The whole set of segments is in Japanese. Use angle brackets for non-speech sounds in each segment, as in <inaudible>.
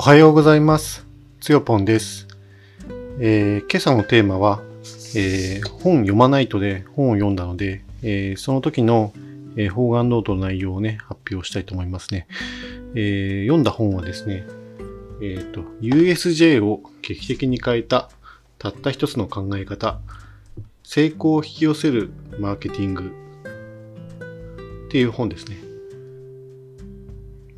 おはようございます。つよぽんです。えー今朝のテーマは、えー本読まないとで本を読んだので、えーその時の、え方眼ノートの内容をね、発表したいと思いますね。え読んだ本はですね、えっ、と、USJ を劇的に変えた、たった一つの考え方、成功を引き寄せるマーケティングっていう本ですね。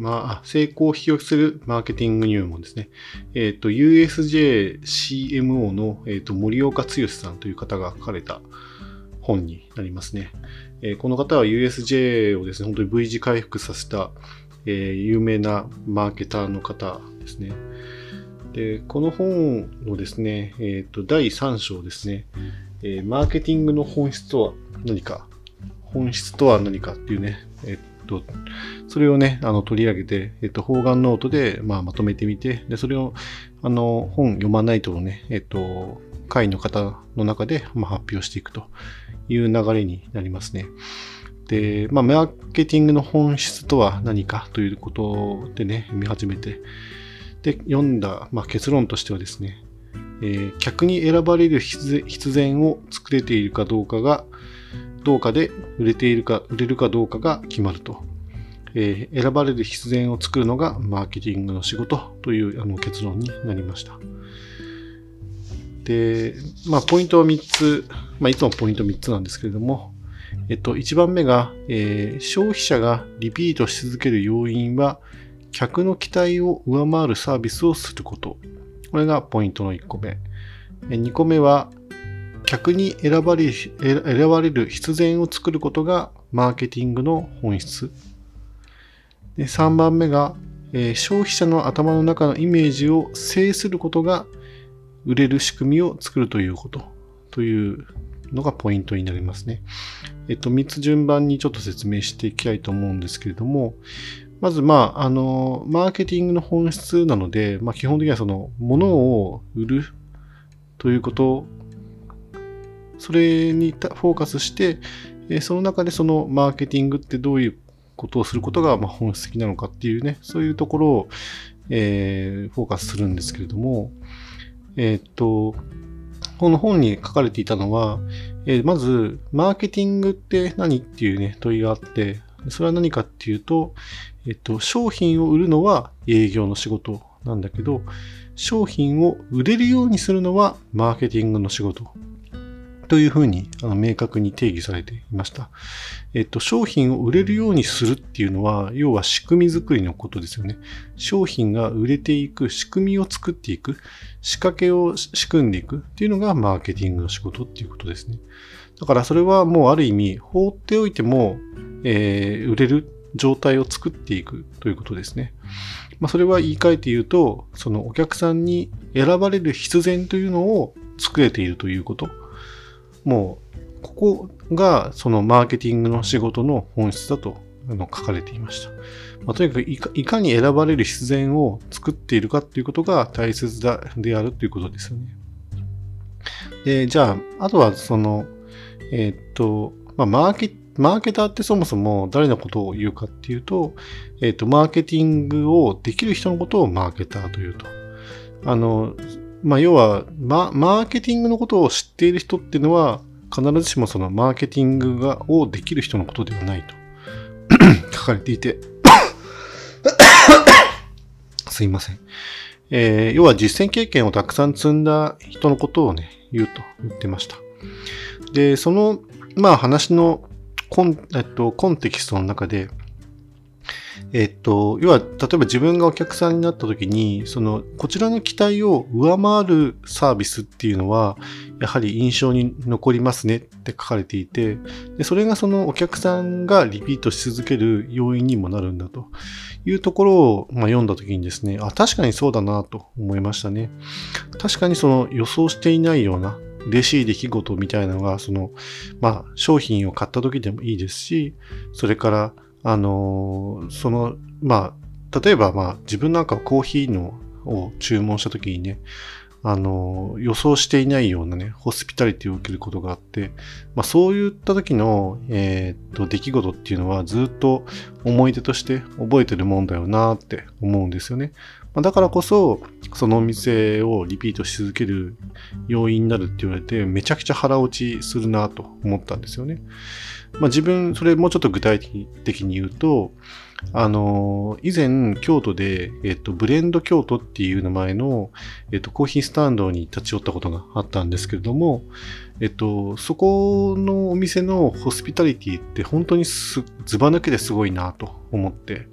まあ、成功を引き寄せるマーケティング入門ですね。えっ、と、USJCMO の、えー、と森岡剛さんという方が書かれた本になりますね。えーこの方は USJ をですね、本当に V 字回復させた、えー有名なマーケターの方ですね。で、この本のですね、えっ、と、第3章ですね、えマーケティングの本質とは何か、本質とは何かっていうね、えっ、と、それをね、あの取り上げて、えっ、と、方眼ノートで、まあ、まとめてみて、で、それを、あの、本読まないとね、えっ、と、会の方の中で、ま、発表していくという流れになりますね。で、まあ、マーケティングの本質とは何かということでね、見始めて、で、読んだ、まあ、結論としてはですね、えー客に選ばれる必然を作れているかどうかが、どうかで売れているか、売れるかどうかが決まると。えー選ばれる必然を作るのがマーケティングの仕事というあの結論になりました。で、まあ、ポイントは3つ、まあ、いつもポイント3つなんですけれども、えっと、1番目が、えー消費者がリピートし続ける要因は、客の期待を上回るサービスをすること。これがポイントの1個目。2個目は、客に選ばれ選ばれる必然を作ることがマーケティングの本質。で3番目が、え消費者の頭の中のイメージを制することが売れる仕組みを作るということというのがポイントになりますね。えっと、3つ順番にちょっと説明していきたいと思うんですけれども、まず、まあ、あの、マーケティングの本質なので、まあ、基本的にはその、物を売るということ、それにフォーカスして、えその中でそのマーケティングってどういうことをすることがま本質的なのかっていうね、そういうところを、えフォーカスするんですけれども、えっと、この本に書かれていたのは、えまず、マーケティングって何っていうね、問いがあって、それは何かっていうと、えっと、商品を売るのは営業の仕事なんだけど、商品を売れるようにするのはマーケティングの仕事。というふうにあの明確に定義されていました。えっと、商品を売れるようにするっていうのは、要は仕組み作りのことですよね。商品が売れていく仕組みを作っていく、仕掛けを仕組んでいくっていうのがマーケティングの仕事っていうことですね。だからそれはもうある意味放っておいても、えー売れる状態を作っていくということですね。まあ、それは言い換えて言うと、そのお客さんに選ばれる必然というのを作れているということ。もう、ここがそのマーケティングの仕事の本質だとの書かれていました。まあ、とにかくいかいかに選ばれる必然を作っているかということが大切だであるということですよね。で、じゃあ、あとはその、えーっと、まあ、マーケ、マーケターってそもそも誰のことを言うかっていうと、えーっと、マーケティングをできる人のことをマーケターというと。あの、まあ、要は、ママーケティングのことを知っている人っていうのは、必ずしもそのマーケティングがをできる人のことではないと <coughs> 書かれていて、<coughs> すいません。えー要は実践経験をたくさん積んだ人のことをね、言うと言ってました。で、その、まあ話のコン,、えっと、コンテキストの中で、えっと、要は、例えば自分がお客さんになった時に、その、こちらの期待を上回るサービスっていうのは、やはり印象に残りますねって書かれていて、でそれがそのお客さんがリピートし続ける要因にもなるんだというところを、まあ、読んだ時にですね、あ、確かにそうだなと思いましたね。確かにその予想していないような嬉しい出来事みたいなのが、その、まあ、商品を買った時でもいいですし、それから、あのその、まあ、例えば、まあ、自分なんかコーヒーのを注文した時にね、あの予想していないようなね、ホスピタリティを受けることがあって、まあ、そういった時の、えーっと、出来事っていうのはずっと思い出として覚えてるもんだよなって思うんですよね。まあ、だからこそ、そのお店をリピートし続ける要因になるって言われて、めちゃくちゃ腹落ちするなと思ったんですよね。まあ、自分、それもうちょっと具体的に言うと、あの、以前、京都で、えっと、ブレンド京都っていう名前の、えっと、コーヒースタンドに立ち寄ったことがあったんですけれども、えっと、そこのお店のホスピタリティって本当にす、ずば抜けですごいなと思って。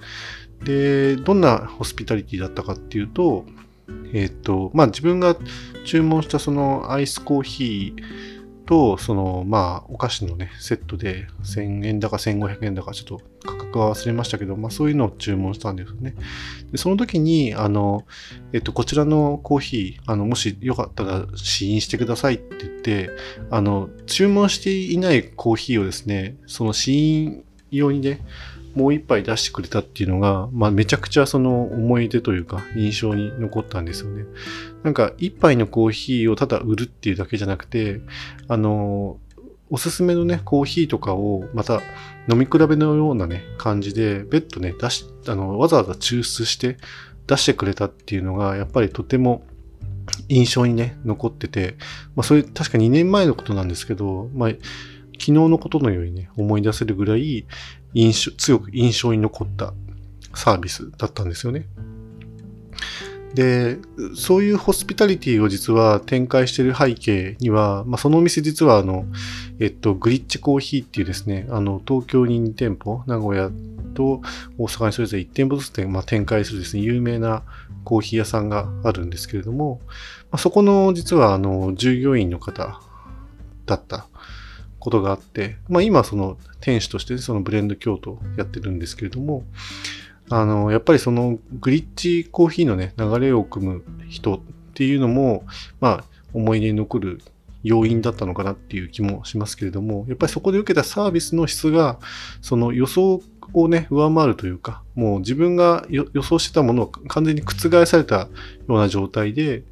で、どんなホスピタリティだったかっていうと、えっと、まあ自分が注文したそのアイスコーヒー、と、その、まあ、お菓子のね、セットで1000円だか1500円だかちょっと価格は忘れましたけど、まあそういうのを注文したんですよね。でその時に、あの、えっと、こちらのコーヒー、あの、もしよかったら試飲してくださいって言って、あの、注文していないコーヒーをですね、その試飲用にね、もう一杯出してくれたっていうのが、まあめちゃくちゃその思い出というか印象に残ったんですよね。なんか一杯のコーヒーをただ売るっていうだけじゃなくて、あの、おすすめのね、コーヒーとかをまた飲み比べのようなね、感じで、別途ね、出し、あの、わざわざ抽出して出してくれたっていうのが、やっぱりとても印象にね、残ってて、まあそれ確か2年前のことなんですけど、まあ昨日のことのようにね、思い出せるぐらい印象、強く印象に残ったサービスだったんですよね。で、そういうホスピタリティを実は展開している背景には、まあ、そのお店実はあの、えっと、グリッチコーヒーっていうですね、あの、東京に2店舗、名古屋と大阪にそれぞれ1店舗ずつ、まあ、展開するですね、有名なコーヒー屋さんがあるんですけれども、まあ、そこの実はあの、従業員の方だったことがあって、まあ今その店主としてそのブレンド京都やってるんですけれども、あの、やっぱりそのグリッチコーヒーのね、流れを組む人っていうのも、まあ思い出に残る要因だったのかなっていう気もしますけれども、やっぱりそこで受けたサービスの質が、その予想をね、上回るというか、もう自分が予想してたものを完全に覆されたような状態で、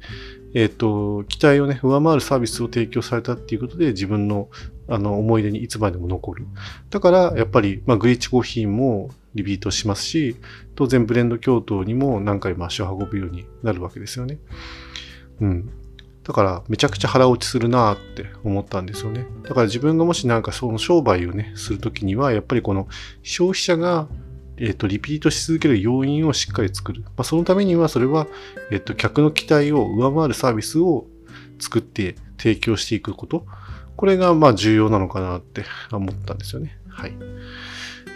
えっ、ー、と、期待をね、上回るサービスを提供されたっていうことで、自分のあの思い出にいつまでも残る。だから、やっぱり、まあ、グリッチコーヒーもリピートしますし、当然ブレンド京都にも何回も足を運ぶようになるわけですよね。うん。だから、めちゃくちゃ腹落ちするなって思ったんですよね。だから自分がもしなんかその商売をね、するときには、やっぱりこの消費者がえっ、ー、と、リピートし続ける要因をしっかり作る。まあ、そのためには、それは、えっ、ー、と、客の期待を上回るサービスを作って提供していくこと。これが、まあ、重要なのかなって思ったんですよね。はい。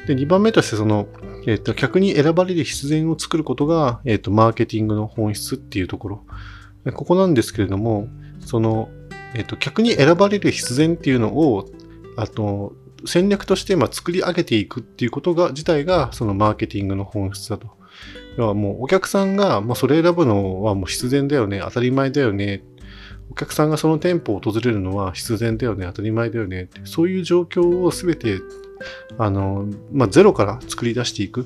で、2番目として、その、えっ、ー、と、客に選ばれる必然を作ることが、えっ、と、マーケティングの本質っていうところ。ここなんですけれども、その、えっ、と、客に選ばれる必然っていうのを、あと、戦略としてま作り上げていくっていうことが、自体がそのマーケティングの本質だと。要はもうお客さんが、まあ、それ選ぶのはもう必然だよね、当たり前だよね。お客さんがその店舗を訪れるのは必然だよね、当たり前だよね。そういう状況をすべて、あの、まあ、ゼロから作り出していくっ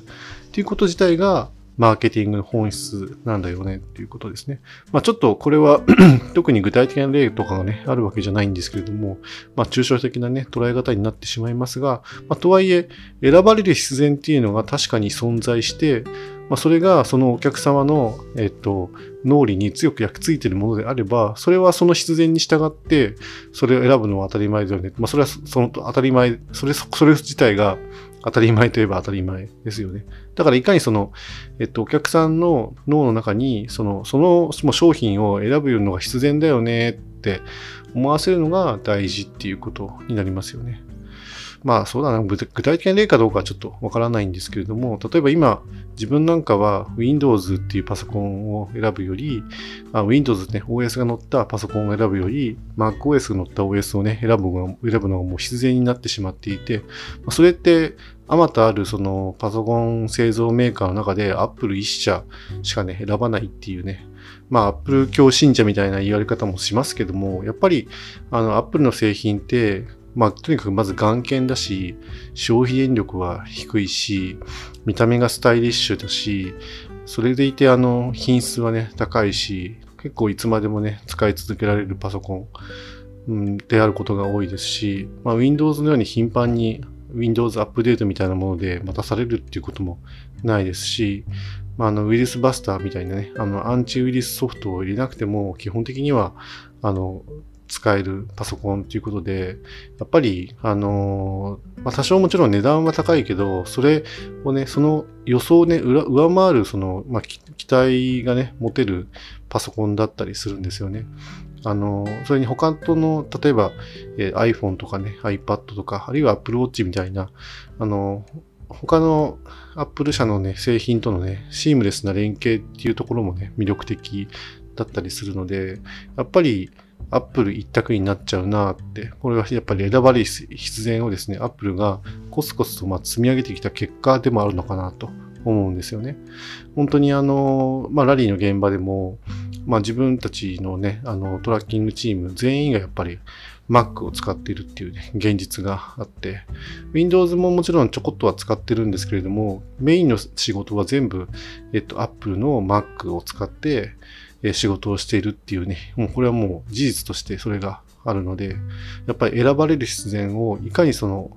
ていうこと自体が、マーケティングの本質なんだよねっていうことですね。まあちょっとこれは <clears throat> 特に具体的な例とかがね、あるわけじゃないんですけれども、まあ抽象的なね、捉え方になってしまいますが、まあとはいえ、選ばれる必然っていうのが確かに存在して、まあそれがそのお客様の、えっと、脳裏に強く焼き付いているものであれば、それはその必然に従って、それを選ぶのは当たり前だよね。まあそれはその当たり前、それ、それ自体が当たり前といえば当たり前ですよね。だからいかにその、えっと、お客さんの脳の中に、その、その商品を選ぶのが必然だよねって思わせるのが大事っていうことになりますよね。まあそうだな、具体的な例かどうかはちょっとわからないんですけれども、例えば今、自分なんかは Windows っていうパソコンを選ぶより、あ Windows ね、OS が載ったパソコンを選ぶより、MacOS が載った OS をね、選ぶのが選ぶのがもう必然になってしまっていて、それって、あまたあるそのパソコン製造メーカーの中で Apple 一社しかね、選ばないっていうね、まあ Apple 教信者みたいな言われ方もしますけども、やっぱりあの Apple の製品ってまあ、とにかくまず眼見だし、消費電力は低いし、見た目がスタイリッシュだし、それでいてあの品質はね、高いし、結構いつまでもね、使い続けられるパソコン、であることが多いですし、まあ、Windows のように頻繁に Windows アップデートみたいなもので待たされるっていうこともないですし、まあ、あのウイルスバスターみたいなね、あのアンチウイルスソフトを入れなくても基本的にはあの使えるパソコンということで、やっぱり、あのー、まあ、多少もちろん値段は高いけど、それをね、その予想をね、上回る、その、まあ、期待がね、持てるパソコンだったりするんですよね。あのー、それに他との、例えば、えー、iPhone とかね、iPad とか、あるいは Apple Watch みたいな、あの他の Apple 社のね、製品とのね、シームレスな連携っていうところもね、魅力的だったりするので、やっぱり、アップル一択になっちゃうなって、これはやっぱり選ばれ必然をですね、アップルがコツコツとま積み上げてきた結果でもあるのかなと思うんですよね。本当にあの、まあ、ラリーの現場でも、まあ、自分たちのね、あの、トラッキングチーム全員がやっぱり Mac を使っているっていうね、現実があって、Windows ももちろんちょこっとは使ってるんですけれども、メインの仕事は全部、えっと、Apple の Mac を使って、仕事をしているっていうね、もうこれはもう事実としてそれがあるので、やっぱり選ばれる必然をいかにその、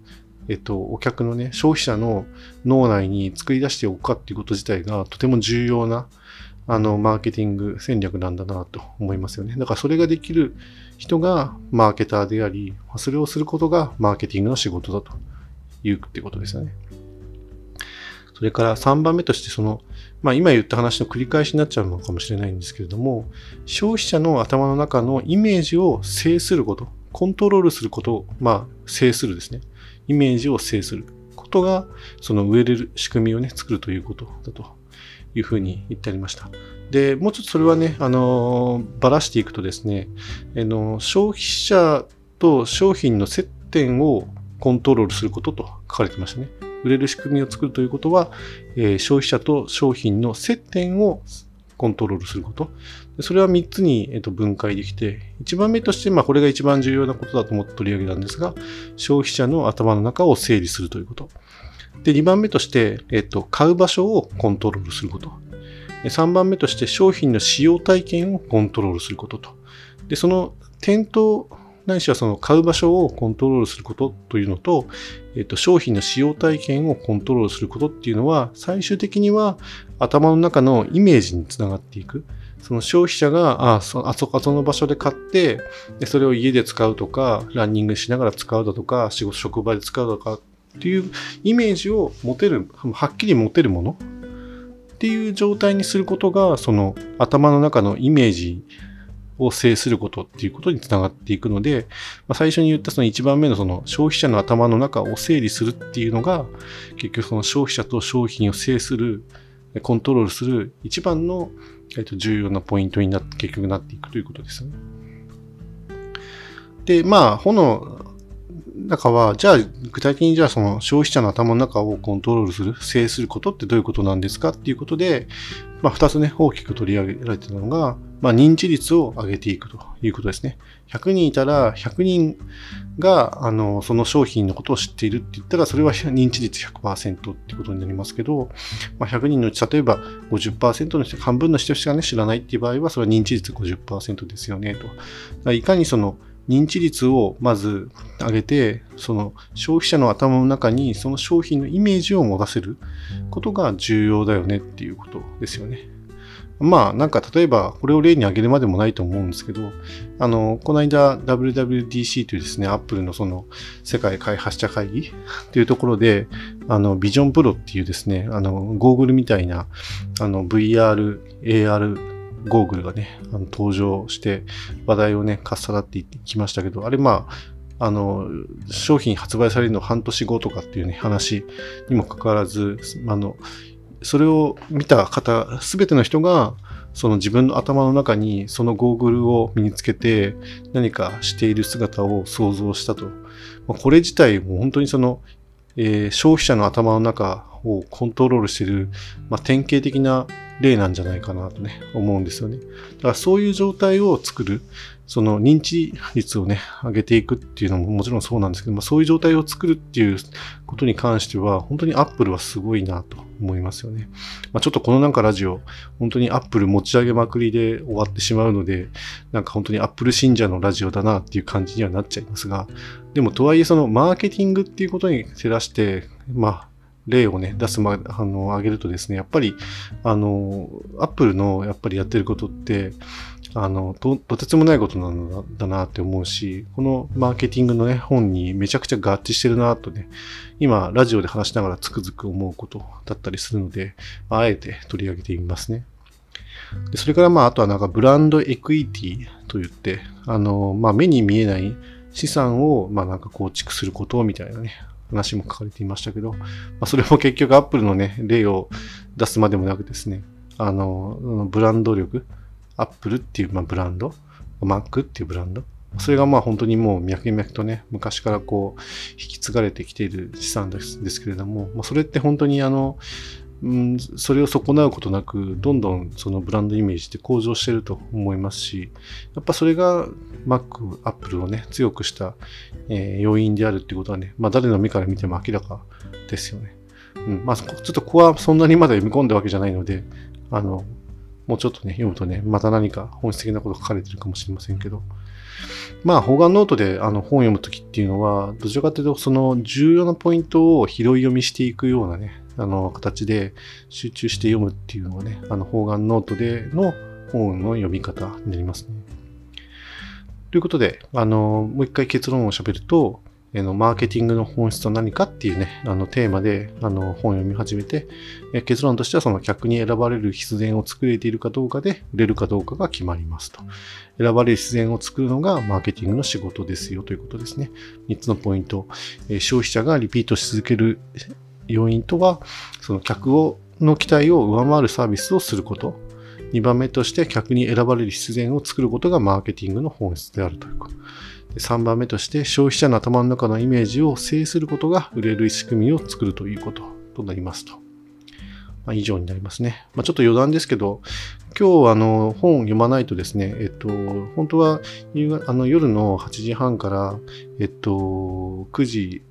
えっと、お客のね、消費者の脳内に作り出しておくかっていうこと自体がとても重要な、あの、マーケティング戦略なんだなと思いますよね。だからそれができる人がマーケターであり、それをすることがマーケティングの仕事だというってことですよね。それから3番目としてその、まあ今言った話の繰り返しになっちゃうのかもしれないんですけれども、消費者の頭の中のイメージを制すること、コントロールすることを、まあ制するですね。イメージを制することが、その植えれる仕組みをね、作るということだというふうに言ってありました。で、もうちょっとそれはね、あの、ばらしていくとですね、あの消費者と商品の接点をコントロールすることと書かれてましたね。売れる仕組みを作るということは、えー、消費者と商品の接点をコントロールすること。それは3つに、えー、と分解できて、1番目として、まあ、これが一番重要なことだと思って取り上げたんですが、消費者の頭の中を整理するということ。で、2番目として、えっ、と、買う場所をコントロールすること。3番目として商品の使用体験をコントロールすることと。で、その店頭ないしはその買う場所をコントロールすることというのと、えっと、商品の使用体験をコントロールすることっていうのは、最終的には頭の中のイメージにつながっていく。その消費者が、あそあそこその場所で買って、でそれを家で使うとか、ランニングしながら使うだとか、仕事、職場で使うだとかっていうイメージを持てる、はっきり持てるものっていう状態にすることが、その頭の中のイメージを制することっていうことにつながっていくので、まあ、最初に言ったその1番目のその消費者の頭の中を整理するっていうのが、結局その消費者と商品を制する、コントロールする一番の、えっと、重要なポイントになって、結局なっていくということですね。で、まあ、本の中は、じゃあ、具体的にじゃあその消費者の頭の中をコントロールする、制することってどういうことなんですかっていうことで、まあ、二つね、大きく取り上げられているのが、まあ、認知率を上げていくということですね。100人いたら、100人が、あの、その商品のことを知っているって言ったら、それは認知率100%ってことになりますけど、まあ、100人のうち、例えば50%の人、半分の人しかね、知らないっていう場合は、それは認知率50%ですよね、と。いかにその、認知率をまず上げて、その消費者の頭の中にその商品のイメージを持たせることが重要だよねっていうことですよね。まあなんか例えばこれを例に挙げるまでもないと思うんですけど、あの、この間 WWDC というですね、Apple のその世界開発者会議 <laughs> というところで、あの、ビジョンプロっていうですね、あの、ゴーグルみたいな、あの、VR、AR ゴーグルがね、あの登場して話題をね、かっさらっていきましたけど、あれまあ、あの、商品発売されるの半年後とかっていうね、話にもかかわらず、あの、それを見た方、すべての人が、その自分の頭の中にそのゴーグルを身につけて何かしている姿を想像したと。まあこれ自体も本当にその、えー、消費者の頭の中をコントロールしている、まあ、典型的な例なんじゃないかなとね、思うんですよね。だからそういう状態を作る、その認知率をね、上げていくっていうのももちろんそうなんですけど、まあ、そういう状態を作るっていうことに関しては、本当に Apple はすごいなと思いますよね。まあ、ちょっとこのなんかラジオ、本当に Apple 持ち上げまくりで終わってしまうので、なんか本当に Apple 信者のラジオだなっていう感じにはなっちゃいますが、でもとはいえそのマーケティングっていうことに照らして、まあ、例をね、出すま、あの、あげるとですね、やっぱり、あの、アップルのやっぱりやってることって、あの、と、とてつもないことなんだなって思うし、このマーケティングのね、本にめちゃくちゃ合致してるなとね、今、ラジオで話しながらつくづく思うことだったりするので、あえて取り上げてみますね。でそれから、まあ、あとはなんかブランドエクイティと言って、あの、まあ、目に見えない資産を、まあ、なんか構築することみたいなね、話も書かれていましたけど、まあ、それも結局アップルのね、例を出すまでもなくですね、あの、ブランド力、アップルっていう、まあ、ブランド、Mac っていうブランド、それがまあ本当にもう脈々とね、昔からこう、引き継がれてきている資産ですですけれども、まあ、それって本当にあの、うん、それを損なうことなく、どんどんそのブランドイメージって向上してると思いますし、やっぱそれが Mac、Apple をね、強くした、えー、要因であるっていうことはね、まあ誰の目から見ても明らかですよね。うん、まあちょっとここはそんなにまだ読み込んだわけじゃないので、あの、もうちょっとね、読むとね、また何か本質的なこと書かれてるかもしれませんけど、まあ、方眼ノートであの本を読むときっていうのは、どちらかというと、その重要なポイントを拾い読みしていくようなね、あの、形で集中して読むっていうのがね、あの、方眼ノートでの本の読み方になりますね。ということで、あの、もう一回結論を喋ると、えのマーケティングの本質は何かっていうね、あのテーマであの本を読み始めて、結論としてはその客に選ばれる必然を作れているかどうかで売れるかどうかが決まりますと。選ばれる必然を作るのがマーケティングの仕事ですよということですね。3つのポイント。消費者がリピートし続ける要因とは、その客をの期待を上回るサービスをすること。2番目として客に選ばれる必然を作ることがマーケティングの本質であるということ。3番目として消費者の頭の中のイメージを制することが売れる仕組みを作るということとなりますと。まあ、以上になりますね。まあ、ちょっと余談ですけど、今日あの本読まないとですね、えっと、本当はあの夜の8時半から、えっと、9時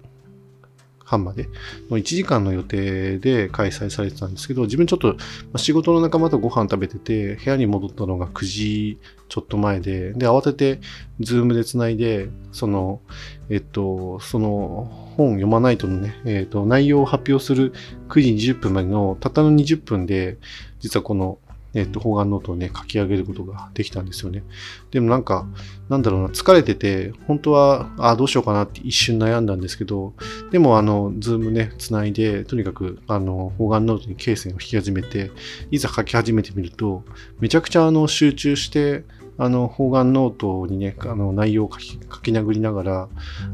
半までの1時間の予定で開催されてたんですけど、自分ちょっと仕事の仲間とご飯食べてて、部屋に戻ったのが9時ちょっと前で、で、慌てて、ズームで繋いで、その、えっと、その本読まナイトのね、えっと、内容を発表する9時20分までのたったの20分で、実はこのえっ、と、方眼ノートをね、書き上げることができたんですよね。でもなんか、なんだろうな、疲れてて、本当は、ああどうしようかなって一瞬悩んだんですけど、でも、あの、ズームね、つないで、とにかく、あの、方眼ノートに罫線を引き始めて、いざ書き始めてみると、めちゃくちゃ、あの、集中して、あの、方眼ノートにね、あの、内容を書き書き殴りながら、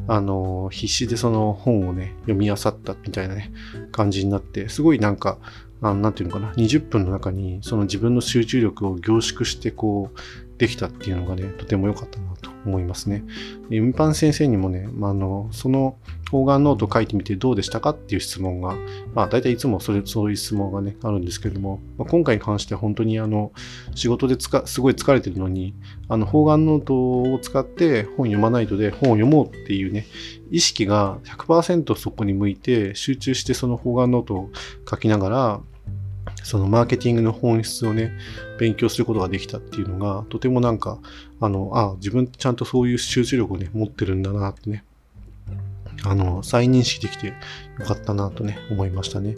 あの、必死でその本をね、読み漁ったみたいなね、感じになって、すごいなんか、あの、なんていうのかな、20分の中にその自分の集中力を凝縮してこう、できたっていうのがね、とても良かったなと思いますね。運搬先生にもね、まあ、の、その方眼ノートを書いてみてどうでしたかっていう質問が、まあ大体いつもそれ、そういう質問がね、あるんですけれども、まあ、今回に関しては本当にあの、仕事でつか、すごい疲れてるのに、あの、方眼ノートを使って本読まナイトで本を読もうっていうね、意識が100%そこに向いて集中してその方眼ノートを書きながら、そのマーケティングの本質をね、勉強することができたっていうのが、とてもなんか、あの、あ自分ちゃんとそういう集中力をね、持ってるんだなってね、あの、再認識できてよかったなとね、思いましたね。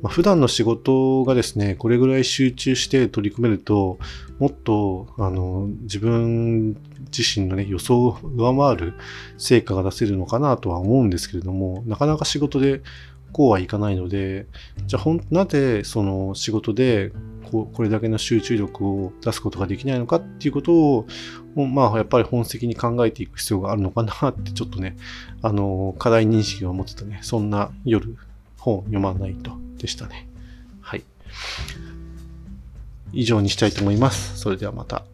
まあ、普段の仕事がですね、これぐらい集中して取り組めると、もっと、あの、自分自身のね、予想を上回る成果が出せるのかなとは思うんですけれども、なかなか仕事でこうはいかないので、じゃあほん、なぜその仕事でここれだけの集中力を出すことができないのかっていうことを、まあやっぱり本質的に考えていく必要があるのかなってちょっとね、あの、課題認識を持ってたね、そんな夜本読まないとでしたね。はい。以上にしたいと思います。それではまた。